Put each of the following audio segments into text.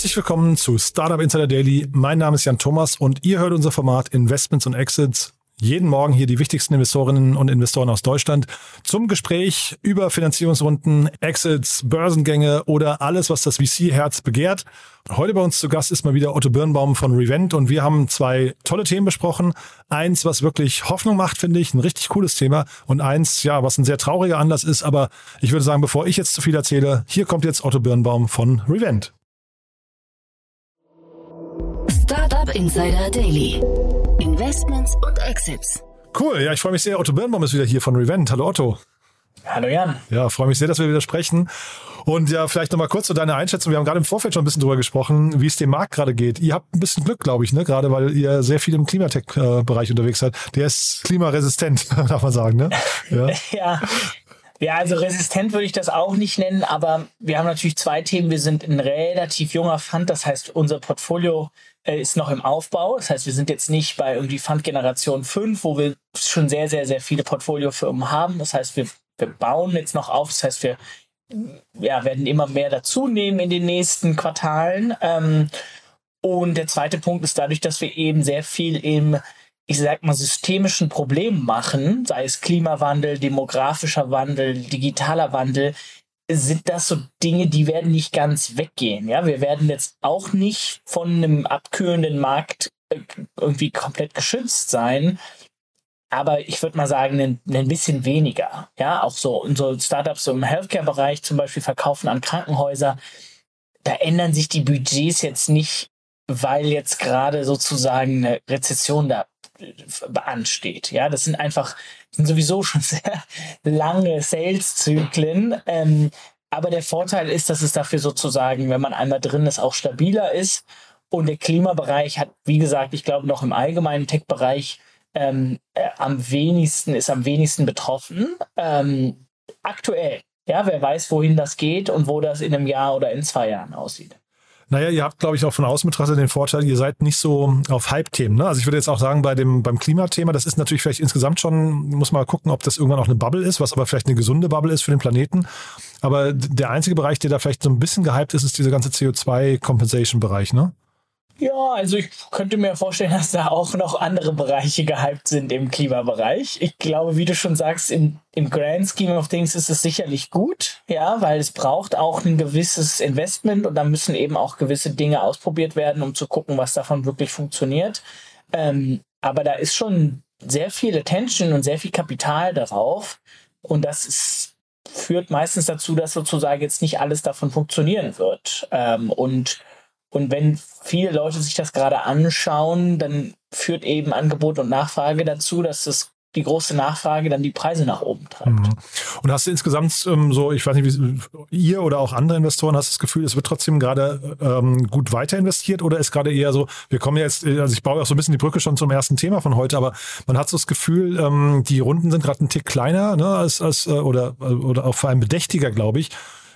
Herzlich willkommen zu Startup Insider Daily. Mein Name ist Jan Thomas und ihr hört unser Format Investments und Exits. Jeden Morgen hier die wichtigsten Investorinnen und Investoren aus Deutschland zum Gespräch über Finanzierungsrunden, Exits, Börsengänge oder alles, was das VC-Herz begehrt. Heute bei uns zu Gast ist mal wieder Otto Birnbaum von Revent und wir haben zwei tolle Themen besprochen. Eins, was wirklich Hoffnung macht, finde ich, ein richtig cooles Thema und eins, ja, was ein sehr trauriger Anlass ist. Aber ich würde sagen, bevor ich jetzt zu viel erzähle, hier kommt jetzt Otto Birnbaum von Revent. Startup Insider Daily. Investments und Exits. Cool, ja, ich freue mich sehr. Otto Birnbaum ist wieder hier von Revent. Hallo Otto. Hallo Jan. Ja, freue mich sehr, dass wir wieder sprechen. Und ja, vielleicht nochmal kurz zu deiner Einschätzung. Wir haben gerade im Vorfeld schon ein bisschen drüber gesprochen, wie es dem Markt gerade geht. Ihr habt ein bisschen Glück, glaube ich, ne? Gerade weil ihr sehr viel im Klimatech-Bereich unterwegs seid. Der ist klimaresistent, darf man sagen, ne? Ja. ja. Ja, also resistent würde ich das auch nicht nennen, aber wir haben natürlich zwei Themen. Wir sind ein relativ junger Fund, das heißt, unser Portfolio äh, ist noch im Aufbau. Das heißt, wir sind jetzt nicht bei irgendwie Fund Generation 5, wo wir schon sehr, sehr, sehr viele Portfoliofirmen haben. Das heißt, wir, wir bauen jetzt noch auf. Das heißt, wir ja, werden immer mehr dazu nehmen in den nächsten Quartalen. Ähm, und der zweite Punkt ist dadurch, dass wir eben sehr viel im ich sag mal, systemischen Problemen machen, sei es Klimawandel, demografischer Wandel, digitaler Wandel, sind das so Dinge, die werden nicht ganz weggehen. Ja, wir werden jetzt auch nicht von einem abkühlenden Markt äh, irgendwie komplett geschützt sein. Aber ich würde mal sagen, ein, ein bisschen weniger. Ja, auch so unsere Startups im Healthcare-Bereich zum Beispiel verkaufen an Krankenhäuser. Da ändern sich die Budgets jetzt nicht, weil jetzt gerade sozusagen eine Rezession da ansteht. Ja, das sind einfach sind sowieso schon sehr lange Sales-Zyklen. Ähm, aber der Vorteil ist, dass es dafür sozusagen, wenn man einmal drin ist, auch stabiler ist. Und der Klimabereich hat, wie gesagt, ich glaube noch im allgemeinen Tech-Bereich ähm, äh, am wenigsten, ist am wenigsten betroffen. Ähm, aktuell. Ja, wer weiß, wohin das geht und wo das in einem Jahr oder in zwei Jahren aussieht. Naja, ihr habt, glaube ich, auch von außen betrachtet den Vorteil, ihr seid nicht so auf Hype-Themen. Ne? Also ich würde jetzt auch sagen, bei dem, beim Klimathema, das ist natürlich vielleicht insgesamt schon, muss man mal gucken, ob das irgendwann auch eine Bubble ist, was aber vielleicht eine gesunde Bubble ist für den Planeten. Aber der einzige Bereich, der da vielleicht so ein bisschen gehypt ist, ist dieser ganze CO2-Compensation-Bereich, ne? Ja, also ich könnte mir vorstellen, dass da auch noch andere Bereiche gehypt sind im Klimabereich. Ich glaube, wie du schon sagst, im, im Grand Scheme of Things ist es sicherlich gut, ja, weil es braucht auch ein gewisses Investment und da müssen eben auch gewisse Dinge ausprobiert werden, um zu gucken, was davon wirklich funktioniert. Ähm, aber da ist schon sehr viel Attention und sehr viel Kapital darauf und das ist, führt meistens dazu, dass sozusagen jetzt nicht alles davon funktionieren wird. Ähm, und und wenn viele Leute sich das gerade anschauen, dann führt eben Angebot und Nachfrage dazu, dass das die große Nachfrage dann die Preise nach oben treibt. Mhm. Und hast du insgesamt ähm, so, ich weiß nicht, wie ihr oder auch andere Investoren hast das Gefühl, es wird trotzdem gerade ähm, gut weiter investiert oder ist gerade eher so, wir kommen jetzt, also ich baue auch so ein bisschen die Brücke schon zum ersten Thema von heute, aber man hat so das Gefühl, ähm, die Runden sind gerade ein Tick kleiner, ne, als, als äh, oder, oder auch vor allem bedächtiger, glaube ich.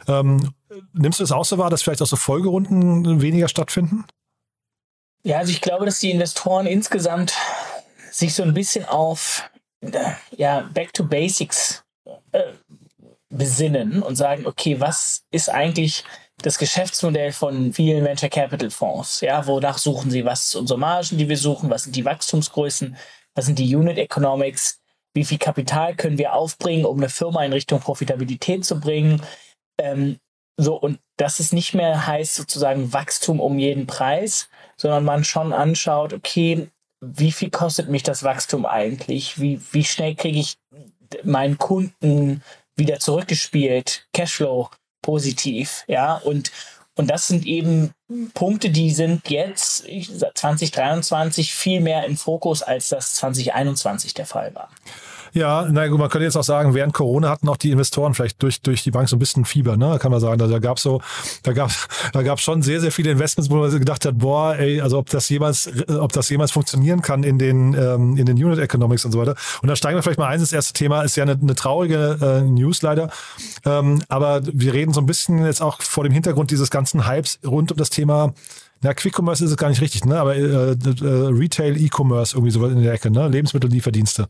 Ähm, nimmst du es auch so wahr, dass vielleicht auch so Folgerunden weniger stattfinden? Ja, also ich glaube, dass die Investoren insgesamt sich so ein bisschen auf ja, Back to Basics äh, besinnen und sagen, okay, was ist eigentlich das Geschäftsmodell von vielen Venture Capital Fonds? Ja, wonach suchen sie? Was sind unsere Margen, die wir suchen? Was sind die Wachstumsgrößen? Was sind die Unit Economics? Wie viel Kapital können wir aufbringen, um eine Firma in Richtung Profitabilität zu bringen? Ähm, so, und dass es nicht mehr heißt sozusagen Wachstum um jeden Preis, sondern man schon anschaut, okay, wie viel kostet mich das Wachstum eigentlich? Wie, wie schnell kriege ich meinen Kunden wieder zurückgespielt? Cashflow positiv, ja, und, und das sind eben Punkte, die sind jetzt 2023 viel mehr im Fokus, als das 2021 der Fall war. Ja, na gut, man könnte jetzt auch sagen, während Corona hatten auch die Investoren vielleicht durch, durch die Bank so ein bisschen Fieber, ne? Kann man sagen. Da, da gab so, da gab da gab schon sehr, sehr viele Investments, wo man gedacht hat, boah, ey, also ob das jemals, ob das jemals funktionieren kann in den, ähm, in den Unit Economics und so weiter. Und da steigen wir vielleicht mal ein. Das erste Thema ist ja eine, eine traurige äh, News leider. Ähm, aber wir reden so ein bisschen jetzt auch vor dem Hintergrund dieses ganzen Hypes rund um das Thema na, Quick Commerce ist es gar nicht richtig, ne? Aber äh, äh, Retail, E-Commerce, irgendwie so in der Ecke, ne? Lebensmittellieferdienste.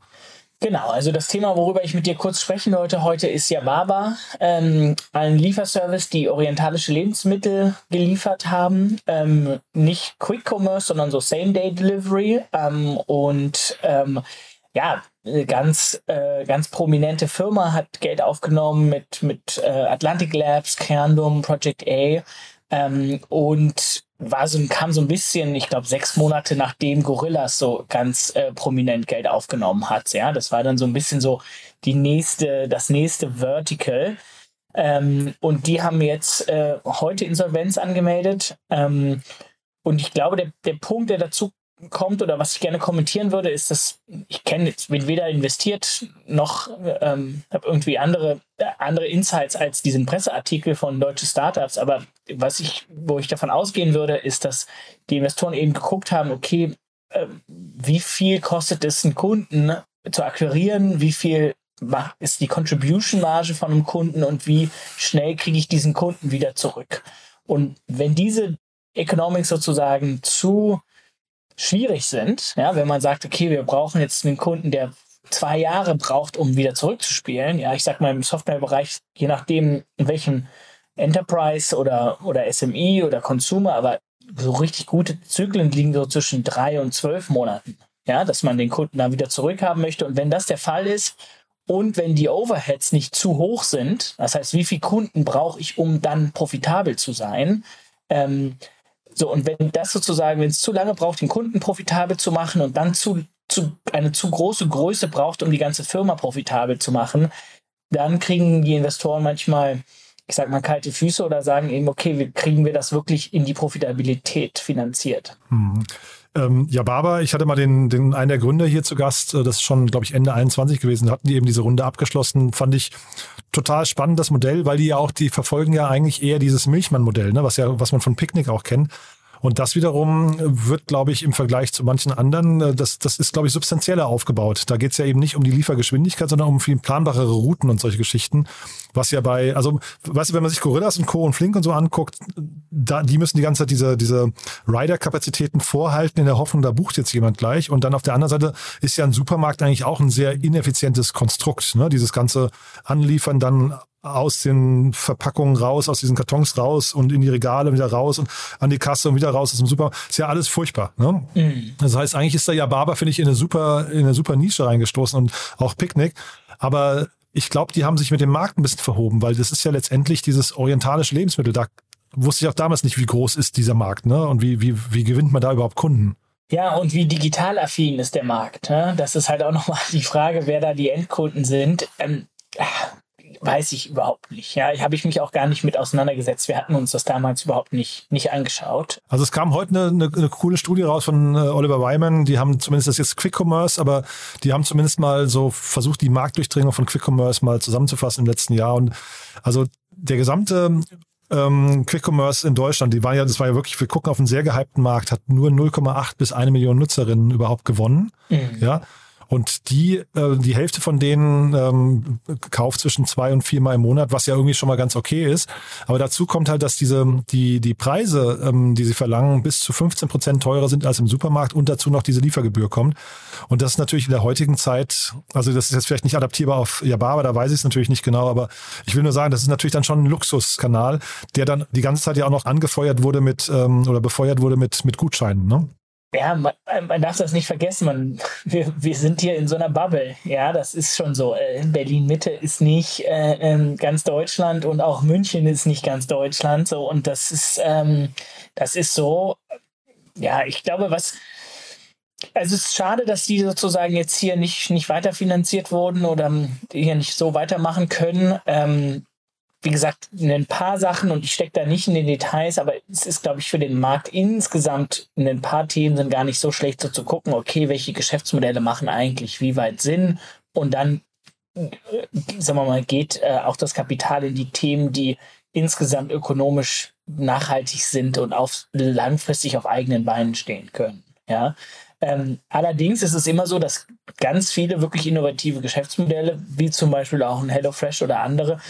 Genau, also das Thema, worüber ich mit dir kurz sprechen wollte heute, ist Yababa, ähm, ein Lieferservice, die orientalische Lebensmittel geliefert haben. Ähm, nicht Quick Commerce, sondern so Same-Day-Delivery. Ähm, und ähm, ja, ganz, äh, ganz prominente Firma hat Geld aufgenommen mit, mit äh, Atlantic Labs, Kerndom, Project A. Ähm, und war so, kam so ein bisschen, ich glaube, sechs Monate nachdem Gorillas so ganz äh, prominent Geld aufgenommen hat. Ja, das war dann so ein bisschen so die nächste, das nächste Vertical. Ähm, und die haben jetzt äh, heute Insolvenz angemeldet. Ähm, und ich glaube, der, der Punkt, der dazu kommt oder was ich gerne kommentieren würde, ist, dass ich kenne, bin weder investiert noch ähm, habe irgendwie andere, äh, andere Insights als diesen Presseartikel von deutsche Startups. Aber was ich, wo ich davon ausgehen würde, ist, dass die Investoren eben geguckt haben, okay, äh, wie viel kostet es einen Kunden zu akquirieren, wie viel ist die Contribution-Marge von einem Kunden und wie schnell kriege ich diesen Kunden wieder zurück. Und wenn diese Economics sozusagen zu schwierig sind, ja, wenn man sagt, okay, wir brauchen jetzt einen Kunden, der zwei Jahre braucht, um wieder zurückzuspielen. Ja, ich sag mal im Softwarebereich, je nachdem, in welchem Enterprise oder, oder SME oder Consumer, aber so richtig gute Zyklen liegen so zwischen drei und zwölf Monaten. Ja, dass man den Kunden dann wieder zurückhaben möchte. Und wenn das der Fall ist und wenn die Overheads nicht zu hoch sind, das heißt, wie viele Kunden brauche ich, um dann profitabel zu sein, ähm, so, und wenn das sozusagen, wenn es zu lange braucht, den Kunden profitabel zu machen und dann zu, zu eine zu große Größe braucht, um die ganze Firma profitabel zu machen, dann kriegen die Investoren manchmal, ich sag mal, kalte Füße oder sagen eben, okay, wie kriegen wir das wirklich in die Profitabilität finanziert? Mhm. Ähm, ja, Barber, ich hatte mal den, den einen der Gründer hier zu Gast, äh, das ist schon, glaube ich, Ende 21 gewesen, hatten die eben diese Runde abgeschlossen, fand ich total spannend, das Modell, weil die ja auch, die verfolgen ja eigentlich eher dieses Milchmann-Modell, ne, was ja, was man von Picknick auch kennt. Und das wiederum wird, glaube ich, im Vergleich zu manchen anderen, äh, das, das ist, glaube ich, substanzieller aufgebaut. Da geht es ja eben nicht um die Liefergeschwindigkeit, sondern um viel planbarere Routen und solche Geschichten. Was ja bei, also, weißt du, wenn man sich Gorillas und Co. und Flink und so anguckt, da, die müssen die ganze Zeit diese, diese Rider-Kapazitäten vorhalten in der Hoffnung, da bucht jetzt jemand gleich. Und dann auf der anderen Seite ist ja ein Supermarkt eigentlich auch ein sehr ineffizientes Konstrukt. Ne? Dieses ganze Anliefern dann aus den Verpackungen raus, aus diesen Kartons raus und in die Regale wieder raus und an die Kasse und wieder raus aus dem Supermarkt. Ist ja alles furchtbar. Ne? Mhm. Das heißt, eigentlich ist da ja Barber, finde ich, in eine super, in eine super Nische reingestoßen und auch Picknick. Aber ich glaube, die haben sich mit dem Markt ein bisschen verhoben, weil das ist ja letztendlich dieses orientalische Lebensmittel. Da wusste ich auch damals nicht, wie groß ist dieser Markt, ne? Und wie, wie, wie gewinnt man da überhaupt Kunden? Ja, und wie digital affin ist der Markt? Ne? Das ist halt auch nochmal die Frage, wer da die Endkunden sind. Ähm, weiß ich überhaupt nicht. Ja, habe ich mich auch gar nicht mit auseinandergesetzt. Wir hatten uns das damals überhaupt nicht, nicht angeschaut. Also es kam heute eine, eine, eine coole Studie raus von äh, Oliver Wyman. Die haben zumindest das jetzt Quick Commerce, aber die haben zumindest mal so versucht, die Marktdurchdringung von Quick Commerce mal zusammenzufassen im letzten Jahr. Und also der gesamte ähm, Quick Commerce in Deutschland, die war ja, das war ja wirklich, wir gucken auf einen sehr gehypten Markt, hat nur 0,8 bis eine Million Nutzerinnen überhaupt gewonnen. Mhm. Ja. Und die, äh, die Hälfte von denen ähm, kauft zwischen zwei und viermal im Monat, was ja irgendwie schon mal ganz okay ist. Aber dazu kommt halt, dass diese, die, die Preise, ähm, die sie verlangen, bis zu 15 Prozent teurer sind als im Supermarkt und dazu noch diese Liefergebühr kommt. Und das ist natürlich in der heutigen Zeit, also das ist jetzt vielleicht nicht adaptierbar auf Yababa, da weiß ich es natürlich nicht genau, aber ich will nur sagen, das ist natürlich dann schon ein Luxuskanal, der dann die ganze Zeit ja auch noch angefeuert wurde mit ähm, oder befeuert wurde mit, mit Gutscheinen. Ne? Ja, man, man, darf das nicht vergessen, man, wir, wir sind hier in so einer Bubble. Ja, das ist schon so. Äh, Berlin-Mitte ist nicht äh, ähm, ganz Deutschland und auch München ist nicht ganz Deutschland. So, und das ist, ähm, das ist so, ja, ich glaube, was. Also es ist schade, dass die sozusagen jetzt hier nicht, nicht weiterfinanziert wurden oder hier nicht so weitermachen können. Ähm, wie gesagt, ein paar Sachen und ich stecke da nicht in den Details, aber es ist, glaube ich, für den Markt insgesamt in ein paar Themen sind gar nicht so schlecht, so zu gucken, okay, welche Geschäftsmodelle machen eigentlich wie weit Sinn und dann, sagen wir mal, geht äh, auch das Kapital in die Themen, die insgesamt ökonomisch nachhaltig sind und auf, langfristig auf eigenen Beinen stehen können. Ja. Ähm, allerdings ist es immer so, dass ganz viele wirklich innovative Geschäftsmodelle, wie zum Beispiel auch ein HelloFresh oder andere,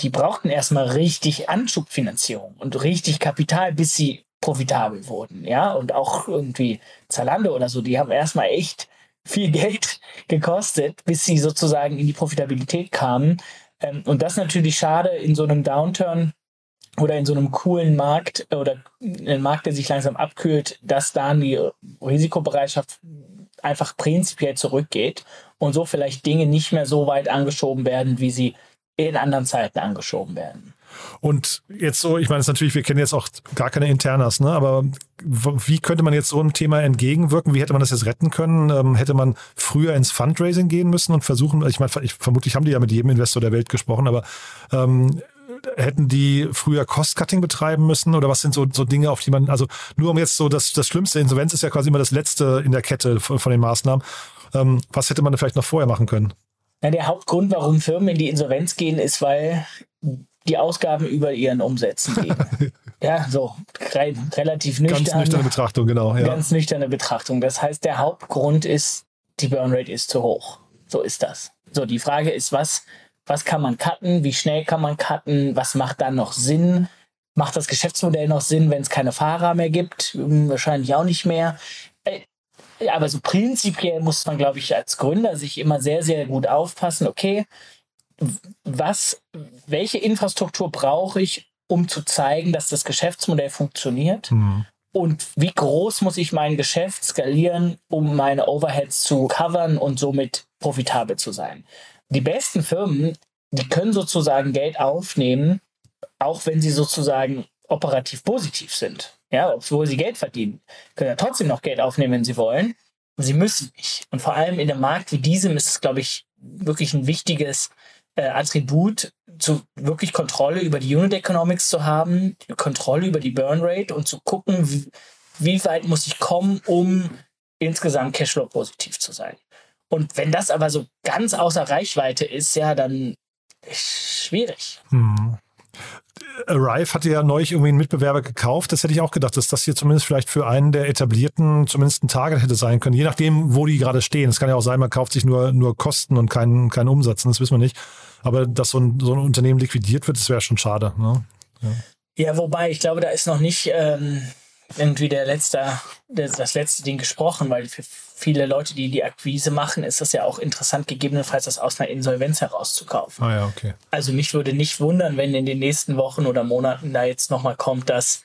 die brauchten erstmal richtig Anschubfinanzierung und richtig Kapital, bis sie profitabel wurden, ja, und auch irgendwie Zalando oder so, die haben erstmal echt viel Geld gekostet, bis sie sozusagen in die Profitabilität kamen. Ähm, und das natürlich schade in so einem Downturn oder in so einem coolen Markt oder einem Markt, der sich langsam abkühlt, dass dann die Risikobereitschaft einfach prinzipiell zurückgeht und so vielleicht Dinge nicht mehr so weit angeschoben werden, wie sie in anderen Zeiten angeschoben werden. Und jetzt so, ich meine, es natürlich, wir kennen jetzt auch gar keine Internas, ne? aber wie könnte man jetzt so einem Thema entgegenwirken? Wie hätte man das jetzt retten können? Ähm, hätte man früher ins Fundraising gehen müssen und versuchen, ich meine, ich, vermutlich haben die ja mit jedem Investor der Welt gesprochen, aber ähm, hätten die früher Cost-Cutting betreiben müssen oder was sind so, so Dinge, auf die man, also nur um jetzt so, das, das Schlimmste, Insolvenz ist ja quasi immer das Letzte in der Kette von, von den Maßnahmen. Ähm, was hätte man vielleicht noch vorher machen können? Ja, der Hauptgrund, warum Firmen in die Insolvenz gehen, ist, weil die Ausgaben über ihren Umsätzen gehen. ja, so re relativ nüchtern. Ganz nüchterne Betrachtung, genau. Ja. Ganz nüchterne Betrachtung. Das heißt, der Hauptgrund ist, die Burnrate ist zu hoch. So ist das. So, die Frage ist, was, was kann man cutten? Wie schnell kann man cutten? Was macht dann noch Sinn? Macht das Geschäftsmodell noch Sinn, wenn es keine Fahrer mehr gibt? Hm, wahrscheinlich auch nicht mehr. Aber so prinzipiell muss man, glaube ich, als Gründer sich immer sehr, sehr gut aufpassen. Okay, was, welche Infrastruktur brauche ich, um zu zeigen, dass das Geschäftsmodell funktioniert? Mhm. Und wie groß muss ich mein Geschäft skalieren, um meine Overheads zu covern und somit profitabel zu sein? Die besten Firmen, die können sozusagen Geld aufnehmen, auch wenn sie sozusagen operativ positiv sind. Ja, obwohl sie Geld verdienen, können ja trotzdem noch Geld aufnehmen, wenn sie wollen. Sie müssen nicht. Und vor allem in einem Markt wie diesem ist es, glaube ich, wirklich ein wichtiges äh, Attribut, zu wirklich Kontrolle über die Unit Economics zu haben, Kontrolle über die Burn Rate und zu gucken, wie, wie weit muss ich kommen, um insgesamt Cashflow positiv zu sein. Und wenn das aber so ganz außer Reichweite ist, ja, dann ist schwierig. Hm. Arrive hatte ja neulich irgendwie einen Mitbewerber gekauft. Das hätte ich auch gedacht, dass das hier zumindest vielleicht für einen der etablierten zumindest ein Target hätte sein können. Je nachdem, wo die gerade stehen. Es kann ja auch sein, man kauft sich nur, nur Kosten und keinen, keinen Umsatz. Das wissen wir nicht. Aber dass so ein, so ein Unternehmen liquidiert wird, das wäre schon schade. Ne? Ja. ja. wobei, ich glaube, da ist noch nicht ähm, irgendwie der letzte, das letzte Ding gesprochen, weil für viele Leute, die die Akquise machen, ist das ja auch interessant, gegebenenfalls das aus einer Insolvenz herauszukaufen. Ah ja, okay. Also mich würde nicht wundern, wenn in den nächsten Wochen oder Monaten da jetzt nochmal kommt, dass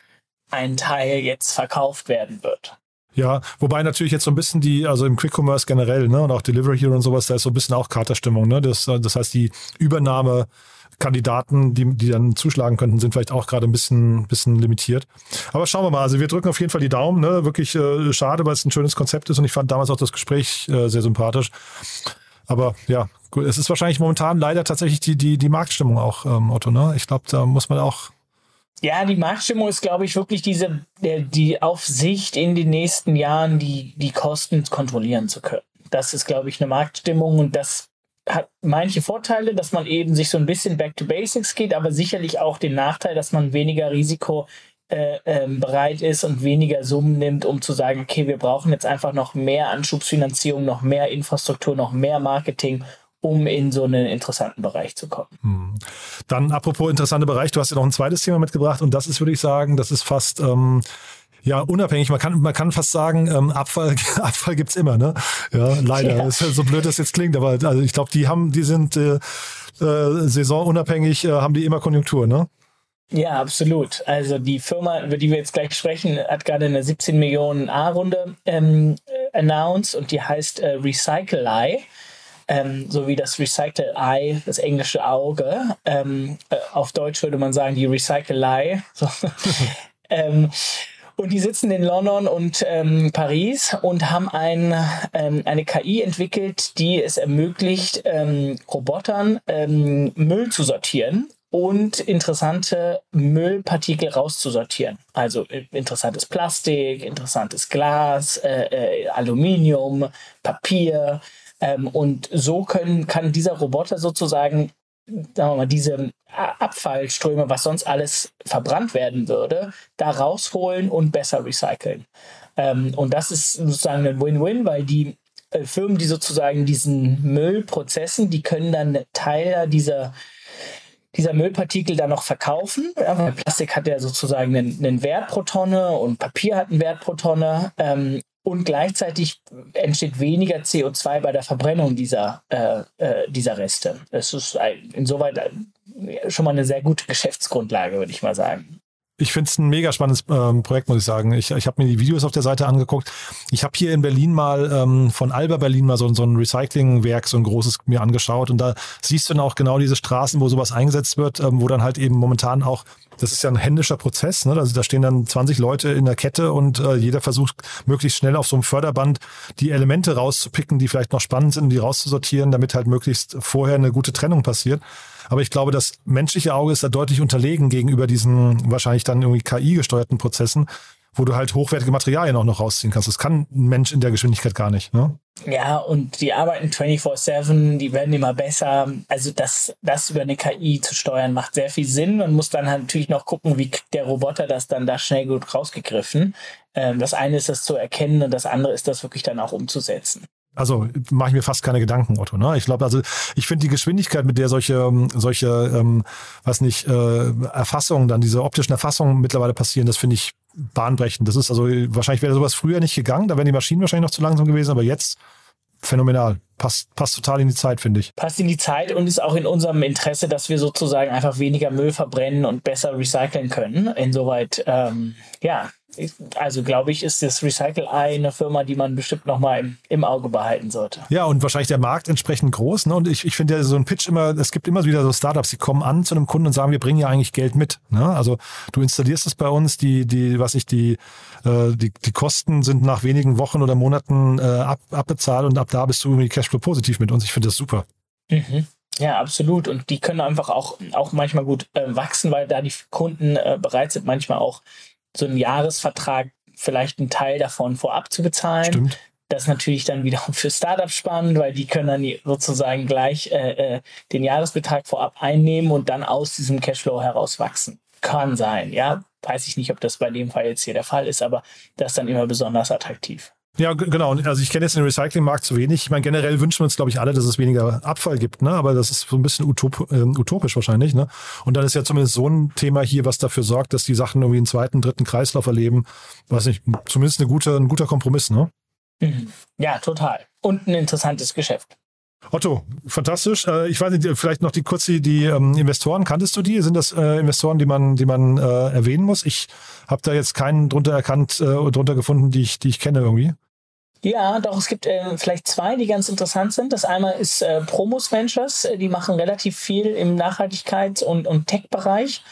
ein Teil jetzt verkauft werden wird. Ja, wobei natürlich jetzt so ein bisschen die, also im Quick Commerce generell, ne, und auch Delivery Hero und sowas, da ist so ein bisschen auch Katerstimmung, ne? Das, das heißt, die Übernahme Kandidaten, die, die dann zuschlagen könnten, sind vielleicht auch gerade ein bisschen, bisschen limitiert. Aber schauen wir mal. Also wir drücken auf jeden Fall die Daumen. Ne? Wirklich äh, schade, weil es ein schönes Konzept ist und ich fand damals auch das Gespräch äh, sehr sympathisch. Aber ja, gut, es ist wahrscheinlich momentan leider tatsächlich die, die, die Marktstimmung auch, ähm, Otto. Ne? Ich glaube, da muss man auch ja, die Marktstimmung ist, glaube ich, wirklich diese, der, die Aufsicht in den nächsten Jahren, die, die Kosten kontrollieren zu können. Das ist, glaube ich, eine Marktstimmung und das hat manche Vorteile, dass man eben sich so ein bisschen back to basics geht, aber sicherlich auch den Nachteil, dass man weniger Risiko äh, ähm, bereit ist und weniger Summen nimmt, um zu sagen, okay, wir brauchen jetzt einfach noch mehr Anschubsfinanzierung, noch mehr Infrastruktur, noch mehr Marketing, um in so einen interessanten Bereich zu kommen. Hm. Dann apropos interessanter Bereich, du hast ja noch ein zweites Thema mitgebracht und das ist, würde ich sagen, das ist fast ähm, ja, unabhängig. Man kann, man kann fast sagen, ähm, Abfall, Abfall gibt's immer, ne? Ja, leider. Ja. Ist so blöd das jetzt klingt, aber also ich glaube, die haben, die sind äh, äh, saisonunabhängig, äh, haben die immer Konjunktur, ne? Ja, absolut. Also die Firma, über die wir jetzt gleich sprechen, hat gerade eine 17 Millionen A-Runde ähm, announced und die heißt äh, Recycle Eye. Ähm, so wie das Recycle Eye, das englische Auge. Ähm, äh, auf Deutsch würde man sagen, die Recycle Eye. So. ähm, und die sitzen in London und ähm, Paris und haben ein, ähm, eine KI entwickelt, die es ermöglicht, ähm, Robotern ähm, Müll zu sortieren und interessante Müllpartikel rauszusortieren. Also äh, interessantes Plastik, interessantes Glas, äh, äh, Aluminium, Papier. Ähm, und so können, kann dieser Roboter sozusagen sagen wir mal, diese Abfallströme, was sonst alles verbrannt werden würde, da rausholen und besser recyceln. Ähm, und das ist sozusagen ein Win-Win, weil die äh, Firmen, die sozusagen diesen Müll prozessen, die können dann Teile dieser dieser Müllpartikel dann noch verkaufen. Ja, Plastik hat ja sozusagen einen, einen, Wert pro Tonne und Papier hat einen Wert pro Tonne. Ähm, und gleichzeitig entsteht weniger CO2 bei der Verbrennung dieser, äh, äh, dieser Reste. Das ist ein, insoweit schon mal eine sehr gute Geschäftsgrundlage, würde ich mal sagen. Ich finde es ein mega spannendes ähm, Projekt, muss ich sagen. Ich, ich habe mir die Videos auf der Seite angeguckt. Ich habe hier in Berlin mal ähm, von Alba Berlin mal so, so ein Recyclingwerk, so ein großes mir angeschaut. Und da siehst du dann auch genau diese Straßen, wo sowas eingesetzt wird, ähm, wo dann halt eben momentan auch, das ist ja ein händischer Prozess, ne? Also da stehen dann 20 Leute in der Kette und äh, jeder versucht möglichst schnell auf so einem Förderband die Elemente rauszupicken, die vielleicht noch spannend sind, die rauszusortieren, damit halt möglichst vorher eine gute Trennung passiert. Aber ich glaube, das menschliche Auge ist da deutlich unterlegen gegenüber diesen wahrscheinlich dann irgendwie KI-gesteuerten Prozessen, wo du halt hochwertige Materialien auch noch rausziehen kannst. Das kann ein Mensch in der Geschwindigkeit gar nicht. Ne? Ja, und die arbeiten 24-7, die werden immer besser. Also das, das über eine KI zu steuern, macht sehr viel Sinn. Man muss dann halt natürlich noch gucken, wie kriegt der Roboter das dann da schnell gut rausgegriffen. Ähm, das eine ist das zu erkennen und das andere ist das wirklich dann auch umzusetzen. Also mache ich mir fast keine Gedanken, Otto. Ne? Ich glaube, also ich finde die Geschwindigkeit, mit der solche, ähm, solche, ähm, was nicht, äh, Erfassungen, dann diese optischen Erfassungen mittlerweile passieren, das finde ich bahnbrechend. Das ist also wahrscheinlich wäre sowas früher nicht gegangen, da wären die Maschinen wahrscheinlich noch zu langsam gewesen, aber jetzt phänomenal. Passt, passt total in die Zeit, finde ich. Passt in die Zeit und ist auch in unserem Interesse, dass wir sozusagen einfach weniger Müll verbrennen und besser recyceln können. Insoweit, ähm, ja, also glaube ich, ist das Recycle Eye eine Firma, die man bestimmt nochmal im, im Auge behalten sollte. Ja, und wahrscheinlich der Markt entsprechend groß. Ne? Und ich, ich finde ja so ein Pitch immer, es gibt immer wieder so Startups, die kommen an zu einem Kunden und sagen, wir bringen ja eigentlich Geld mit. Ne? Also du installierst es bei uns, die, die, was ich, die, äh, die, die Kosten sind nach wenigen Wochen oder Monaten äh, ab, abbezahlt und ab da bist du irgendwie Cashflow positiv mit uns. Ich finde das super. Mhm. Ja, absolut. Und die können einfach auch, auch manchmal gut äh, wachsen, weil da die Kunden äh, bereit sind, manchmal auch so einen Jahresvertrag vielleicht einen Teil davon vorab zu bezahlen. Stimmt. Das ist natürlich dann wiederum für Startups spannend, weil die können dann sozusagen gleich äh, äh, den Jahresbetrag vorab einnehmen und dann aus diesem Cashflow herauswachsen. Kann sein, ja. Weiß ich nicht, ob das bei dem Fall jetzt hier der Fall ist, aber das ist dann immer besonders attraktiv. Ja, genau. Also ich kenne jetzt den Recyclingmarkt zu wenig. Ich meine, generell wünschen wir uns, glaube ich, alle, dass es weniger Abfall gibt, ne? Aber das ist so ein bisschen utop, äh, utopisch wahrscheinlich, ne? Und dann ist ja zumindest so ein Thema hier, was dafür sorgt, dass die Sachen irgendwie einen zweiten, dritten Kreislauf erleben. Weiß nicht, zumindest eine gute, ein guter Kompromiss, ne? Mhm. Ja, total. Und ein interessantes Geschäft. Otto, fantastisch. Äh, ich weiß nicht, vielleicht noch die kurz die, die ähm, Investoren. Kanntest du die? Sind das äh, Investoren, die man, die man äh, erwähnen muss? Ich habe da jetzt keinen drunter erkannt, äh, drunter gefunden, die ich, die ich kenne irgendwie. Ja, doch, es gibt äh, vielleicht zwei, die ganz interessant sind. Das einmal ist äh, Promos Ventures, die machen relativ viel im Nachhaltigkeits- und, und Tech-Bereich.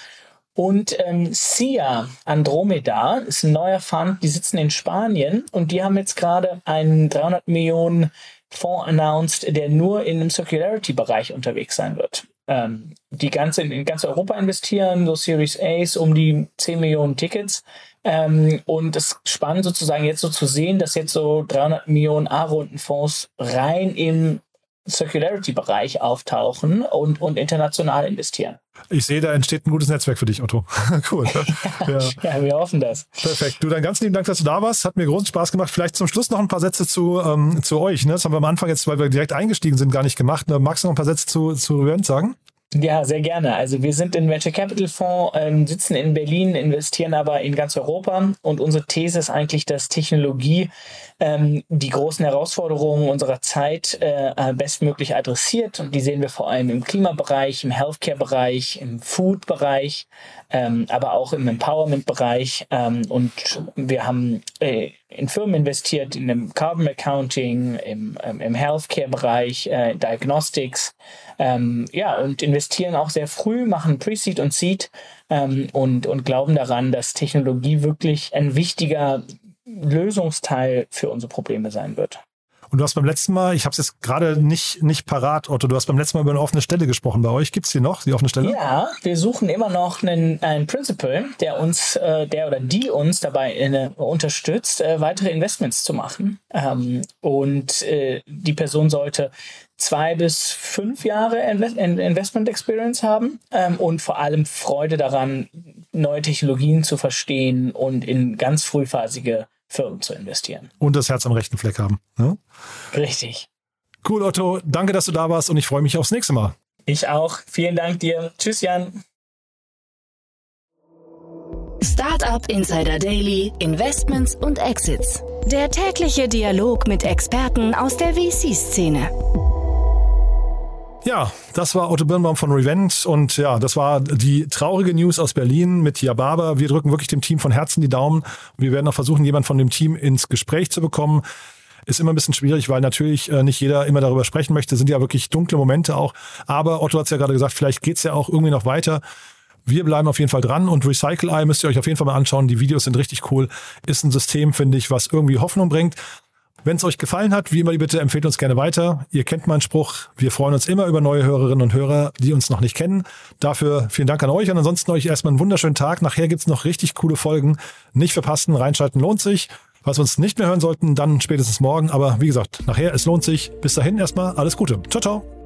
Und ähm, SIA Andromeda ist ein neuer Fund, die sitzen in Spanien und die haben jetzt gerade einen 300 Millionen Fonds announced, der nur in dem Circularity-Bereich unterwegs sein wird. Ähm, die ganze in, in ganz Europa investieren, so Series A's um die 10 Millionen Tickets. Ähm, und es ist spannend sozusagen jetzt so zu sehen, dass jetzt so 300 Millionen A-Rundenfonds rein im Circularity-Bereich auftauchen und, und international investieren. Ich sehe, da entsteht ein gutes Netzwerk für dich, Otto. cool. Ja. ja. wir hoffen das. Perfekt. Du, dann ganz lieben Dank, dass du da warst. Hat mir großen Spaß gemacht. Vielleicht zum Schluss noch ein paar Sätze zu, ähm, zu euch. Ne? Das haben wir am Anfang jetzt, weil wir direkt eingestiegen sind, gar nicht gemacht. Ne? Magst du noch ein paar Sätze zu, zu Rühren sagen? Ja, sehr gerne. Also wir sind in Venture Capital Fonds, ähm, sitzen in Berlin, investieren aber in ganz Europa. Und unsere These ist eigentlich, dass Technologie ähm, die großen Herausforderungen unserer Zeit äh, äh, bestmöglich adressiert. Und die sehen wir vor allem im Klimabereich, im Healthcare-Bereich, im Food-Bereich, ähm, aber auch im Empowerment-Bereich. Ähm, und wir haben äh, in Firmen investiert, in dem Carbon Accounting, im, ähm, im Healthcare-Bereich, äh, Diagnostics, ähm, ja, und investieren auch sehr früh, machen Pre-Seed und Seed ähm, und, und glauben daran, dass Technologie wirklich ein wichtiger Lösungsteil für unsere Probleme sein wird. Und du hast beim letzten Mal, ich habe es jetzt gerade nicht, nicht parat, Otto, du hast beim letzten Mal über eine offene Stelle gesprochen. Bei euch gibt es die noch, die offene Stelle? Ja, wir suchen immer noch einen, einen Principal, der uns, äh, der oder die uns dabei äh, unterstützt, äh, weitere Investments zu machen. Ähm, und äh, die Person sollte zwei bis fünf Jahre Investment Experience haben ähm, und vor allem Freude daran, neue Technologien zu verstehen und in ganz frühphasige Firmen zu investieren. Und das Herz am rechten Fleck haben. Ne? Richtig. Cool, Otto. Danke, dass du da warst und ich freue mich aufs nächste Mal. Ich auch. Vielen Dank dir. Tschüss, Jan. Startup Insider Daily, Investments und Exits. Der tägliche Dialog mit Experten aus der VC-Szene. Ja, das war Otto Birnbaum von Revent und ja, das war die traurige News aus Berlin mit Yababa. Wir drücken wirklich dem Team von Herzen die Daumen. Wir werden auch versuchen, jemand von dem Team ins Gespräch zu bekommen. Ist immer ein bisschen schwierig, weil natürlich äh, nicht jeder immer darüber sprechen möchte. Sind ja wirklich dunkle Momente auch. Aber Otto hat es ja gerade gesagt, vielleicht geht's ja auch irgendwie noch weiter. Wir bleiben auf jeden Fall dran und Recycle Eye müsst ihr euch auf jeden Fall mal anschauen. Die Videos sind richtig cool. Ist ein System, finde ich, was irgendwie Hoffnung bringt. Wenn es euch gefallen hat, wie immer die Bitte, empfehlt uns gerne weiter. Ihr kennt meinen Spruch. Wir freuen uns immer über neue Hörerinnen und Hörer, die uns noch nicht kennen. Dafür vielen Dank an euch und ansonsten euch erstmal einen wunderschönen Tag. Nachher gibt's noch richtig coole Folgen. Nicht verpassen, reinschalten lohnt sich. Was wir uns nicht mehr hören sollten, dann spätestens morgen. Aber wie gesagt, nachher, es lohnt sich. Bis dahin erstmal alles Gute. Ciao, ciao.